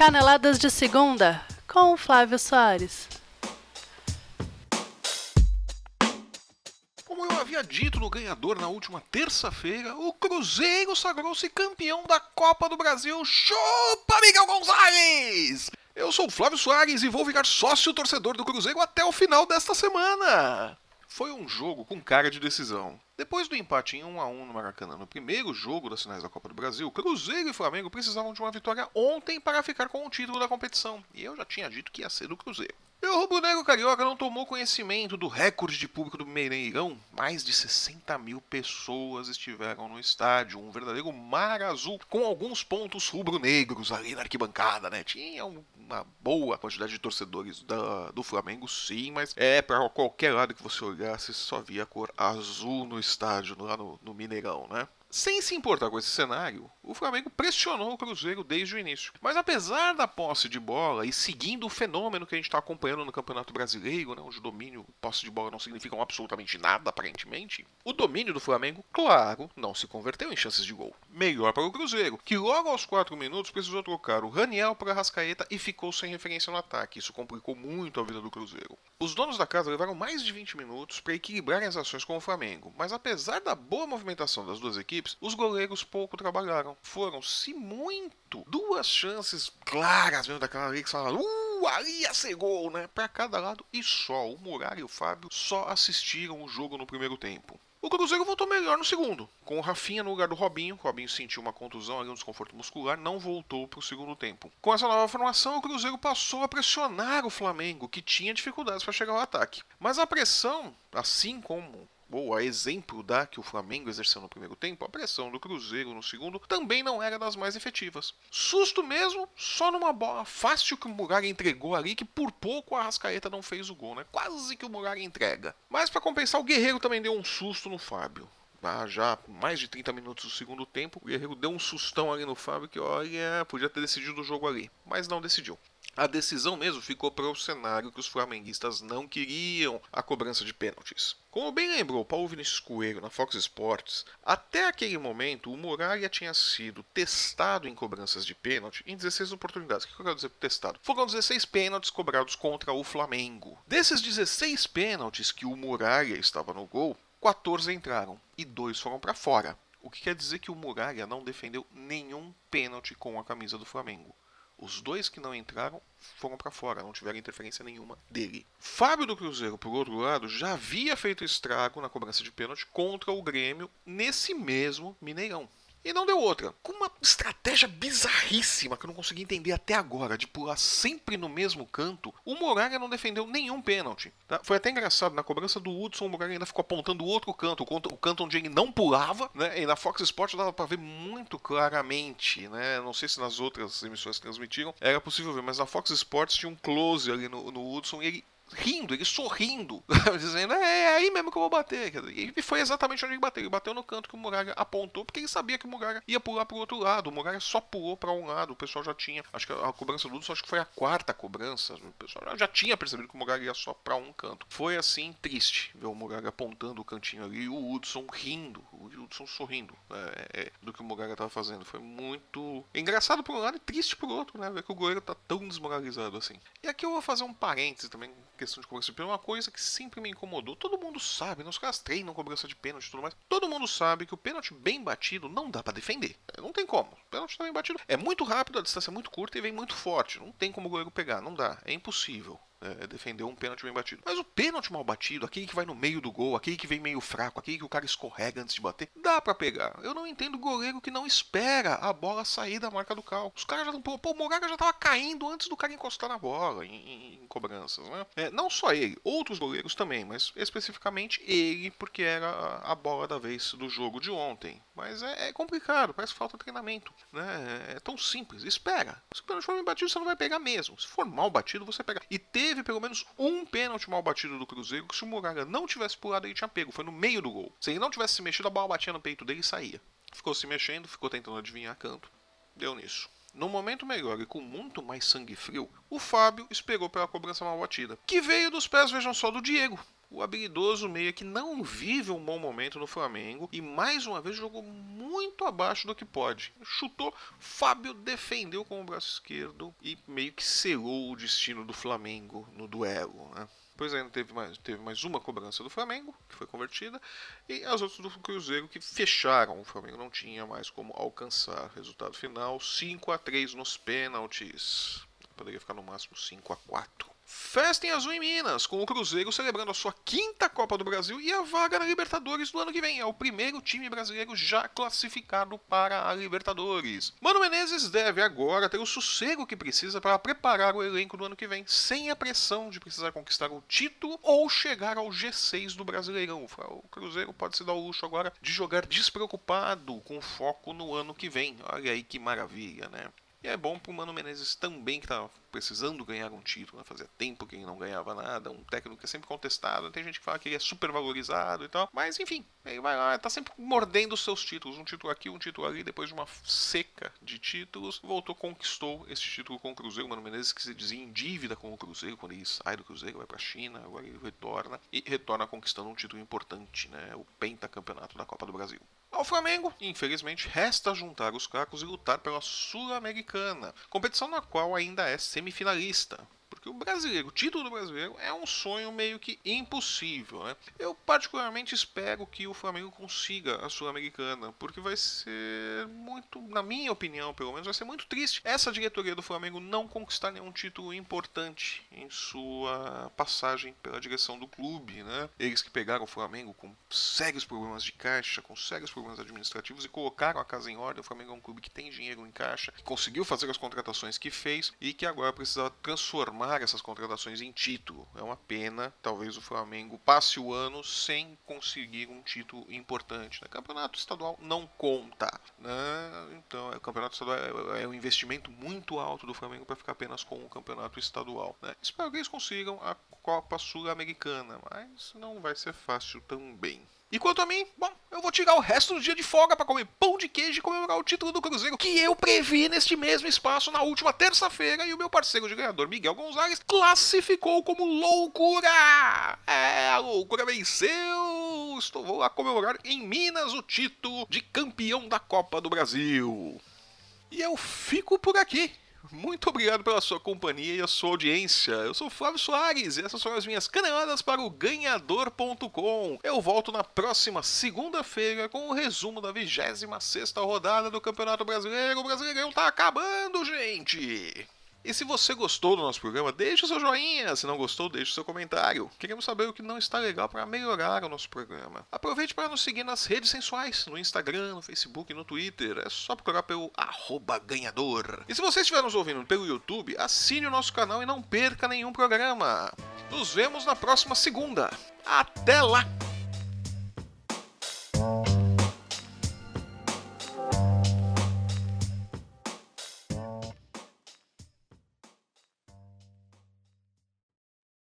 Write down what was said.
Caneladas de Segunda, com Flávio Soares. Como eu havia dito no ganhador na última terça-feira, o Cruzeiro sagrou-se campeão da Copa do Brasil. Chupa, Miguel Gonzalez! Eu sou o Flávio Soares e vou virar sócio torcedor do Cruzeiro até o final desta semana. Foi um jogo com cara de decisão. Depois do empate em 1 a 1 no Maracanã, no primeiro jogo das finais da Copa do Brasil, Cruzeiro e Flamengo precisavam de uma vitória ontem para ficar com o título da competição. E eu já tinha dito que ia ser do Cruzeiro. E o rubro-negro carioca não tomou conhecimento do recorde de público do Mineirão. Mais de 60 mil pessoas estiveram no estádio, um verdadeiro mar azul, com alguns pontos rubro-negros ali na arquibancada, né? Tinha uma boa quantidade de torcedores da, do Flamengo, sim, mas é para qualquer lado que você olhasse, só via a cor azul no estádio, lá no, no Mineirão, né? Sem se importar com esse cenário, o Flamengo pressionou o Cruzeiro desde o início. Mas apesar da posse de bola e seguindo o fenômeno que a gente está acompanhando no Campeonato Brasileiro, né, onde o domínio posse de bola não significam absolutamente nada, aparentemente, o domínio do Flamengo, claro, não se converteu em chances de gol. Melhor para o Cruzeiro, que logo aos 4 minutos precisou trocar o Raniel para a Rascaeta e ficou sem referência no ataque. Isso complicou muito a vida do Cruzeiro. Os donos da casa levaram mais de 20 minutos para equilibrarem as ações com o Flamengo, mas apesar da boa movimentação das duas equipes, os goleiros pouco trabalharam. Foram, se muito, duas chances claras mesmo daquela ali que falaram, uh, ali ia ser gol, né? Pra cada lado e só. O Muralha e o Fábio só assistiram o jogo no primeiro tempo. O Cruzeiro voltou melhor no segundo, com o Rafinha no lugar do Robinho. O Robinho sentiu uma contusão ali, um desconforto muscular, não voltou para o segundo tempo. Com essa nova formação, o Cruzeiro passou a pressionar o Flamengo, que tinha dificuldades para chegar ao ataque. Mas a pressão, assim como ou a exemplo da que o Flamengo exerceu no primeiro tempo, a pressão do Cruzeiro no segundo também não era das mais efetivas. Susto mesmo, só numa bola fácil que o Muralha entregou ali, que por pouco a Rascaeta não fez o gol, né? Quase que o Muralha entrega. Mas para compensar, o Guerreiro também deu um susto no Fábio. Ah, já mais de 30 minutos do segundo tempo, o Guerreiro deu um sustão ali no Fábio que, olha, podia ter decidido o jogo ali, mas não decidiu. A decisão mesmo ficou para o cenário que os flamenguistas não queriam a cobrança de pênaltis. Como bem lembrou Paulo Vinícius Coelho na Fox Sports, até aquele momento o Muralha tinha sido testado em cobranças de pênalti em 16 oportunidades. O que eu quero dizer por testado? Foram 16 pênaltis cobrados contra o Flamengo. Desses 16 pênaltis que o Muralha estava no gol, 14 entraram e dois foram para fora. O que quer dizer que o Muralha não defendeu nenhum pênalti com a camisa do Flamengo. Os dois que não entraram foram para fora, não tiveram interferência nenhuma dele. Fábio do Cruzeiro, por outro lado, já havia feito estrago na cobrança de pênalti contra o Grêmio nesse mesmo Mineirão. E não deu outra. Com uma estratégia bizarríssima que eu não consegui entender até agora, de pular sempre no mesmo canto, o Moraga não defendeu nenhum pênalti. Tá? Foi até engraçado, na cobrança do Hudson, o Moraga ainda ficou apontando o outro canto, o canto onde ele não pulava, né? E na Fox Sports dava para ver muito claramente, né? Não sei se nas outras emissões que transmitiram era possível ver, mas na Fox Sports tinha um close ali no, no Hudson e ele rindo, ele sorrindo, dizendo, é, é, aí mesmo que eu vou bater. E foi exatamente onde ele bateu. Ele bateu no canto que o Muralha apontou, porque ele sabia que o Muralha ia pular pro outro lado. O Muralha só pulou para um lado, o pessoal já tinha. Acho que a cobrança do Hudson acho que foi a quarta cobrança. O pessoal já tinha percebido que o Muralha ia só para um canto. Foi assim, triste ver o Muralha apontando o cantinho ali e o Hudson rindo, o Hudson sorrindo é, é, do que o Muralha tava fazendo. Foi muito engraçado por um lado e triste por outro, né? Ver que o goleiro tá tão desmoralizado assim. E aqui eu vou fazer um parêntese também questão de cobrança de pênalti uma coisa que sempre me incomodou. Todo mundo sabe, né? os caras treinam cobrança de pênalti e tudo mais. Todo mundo sabe que o pênalti bem batido não dá para defender. É, não tem como. O pênalti tá bem batido. É muito rápido, a distância é muito curta e vem muito forte. Não tem como o goleiro pegar, não dá. É impossível é, defender um pênalti bem batido. Mas o pênalti mal batido, aquele que vai no meio do gol, aquele que vem meio fraco, aquele que o cara escorrega antes de bater, dá para pegar. Eu não entendo goleiro que não espera a bola sair da marca do cal. Os caras já estão. Pô, o Moraga já tava caindo antes do cara encostar na bola em, em, em cobranças, né? É, não só ele, outros goleiros também, mas especificamente ele, porque era a, a bola da vez do jogo de ontem. Mas é, é complicado, parece falta de treinamento, né? É, é tão simples. Espera. Se o pênalti for bem batido, você não vai pegar mesmo. Se for mal batido, você pega. E ter teve pelo menos um pênalti mal batido do Cruzeiro que se o Moraga não tivesse pulado ele tinha pego. Foi no meio do gol. Se ele não tivesse se mexido, a bola batia no peito dele e saía. Ficou se mexendo, ficou tentando adivinhar canto. Deu nisso. No momento melhor e com muito mais sangue frio, o Fábio esperou pela cobrança mal batida, que veio dos pés, vejam só, do Diego. O habilidoso meia que não vive um bom momento no Flamengo e mais uma vez jogou muito abaixo do que pode. Chutou, Fábio defendeu com o braço esquerdo e meio que selou o destino do Flamengo no duelo. Né? Ainda teve mais, teve mais uma cobrança do Flamengo, que foi convertida, e as outras do Cruzeiro que fecharam. O Flamengo não tinha mais como alcançar. Resultado final: 5 a 3 nos pênaltis. Poderia ficar no máximo 5 a 4 Festa em Azul em Minas, com o Cruzeiro celebrando a sua quinta Copa do Brasil e a vaga na Libertadores do ano que vem. É o primeiro time brasileiro já classificado para a Libertadores. Mano Menezes deve agora ter o sossego que precisa para preparar o elenco do ano que vem, sem a pressão de precisar conquistar o título ou chegar ao G6 do Brasileirão. O Cruzeiro pode se dar o luxo agora de jogar despreocupado, com foco no ano que vem. Olha aí que maravilha, né? E é bom pro Mano Menezes também, que tá precisando ganhar um título, né? fazia tempo que ele não ganhava nada, um técnico que é sempre contestado, tem gente que fala que ele é super valorizado e tal, mas enfim, ele vai lá, tá sempre mordendo os seus títulos, um título aqui, um título ali, depois de uma seca de títulos, voltou, conquistou esse título com o Cruzeiro, Mano Menezes que se dizia em dívida com o Cruzeiro, quando ele sai do Cruzeiro, vai pra China, agora ele retorna, e retorna conquistando um título importante, né, o pentacampeonato da Copa do Brasil. Ao Flamengo, infelizmente, resta juntar os cacos e lutar pela Sul-Americana, competição na qual ainda é semifinalista. Porque o brasileiro, o título do brasileiro é um sonho meio que impossível, né? Eu particularmente espero que o Flamengo consiga a Sul-Americana, porque vai ser muito, na minha opinião, pelo menos, vai ser muito triste essa diretoria do Flamengo não conquistar nenhum título importante em sua passagem pela direção do clube, né? Eles que pegaram o Flamengo com sérios problemas de caixa, com sérios problemas administrativos e colocaram a casa em ordem. O Flamengo é um clube que tem dinheiro em caixa, que conseguiu fazer as contratações que fez e que agora precisa transformar essas contratações em título. É uma pena, talvez o Flamengo passe o ano sem conseguir um título importante. Né? Campeonato estadual não conta. Né? Então, o campeonato estadual é, é um investimento muito alto do Flamengo para ficar apenas com o campeonato estadual. Né? Espero que eles consigam a Copa Sul-Americana, mas não vai ser fácil também. E quanto a mim, bom, eu vou tirar o resto do dia de folga para comer pão de queijo e comemorar o título do Cruzeiro que eu previ neste mesmo espaço na última terça-feira e o meu parceiro de ganhador, Miguel Gonzalez, classificou como loucura. É, a loucura venceu. Estou vou lá comemorar em Minas o título de campeão da Copa do Brasil. E eu fico por aqui. Muito obrigado pela sua companhia e a sua audiência. Eu sou Flávio Soares e essas são as minhas caneladas para o ganhador.com. Eu volto na próxima segunda-feira com o resumo da 26 rodada do Campeonato Brasileiro. O Brasileirão tá acabando, gente! E se você gostou do nosso programa, deixe o seu joinha. Se não gostou, deixe o seu comentário. Queremos saber o que não está legal para melhorar o nosso programa. Aproveite para nos seguir nas redes sensuais, no Instagram, no Facebook e no Twitter. É só procurar pelo ganhador. E se você estiver nos ouvindo pelo YouTube, assine o nosso canal e não perca nenhum programa. Nos vemos na próxima segunda. Até lá!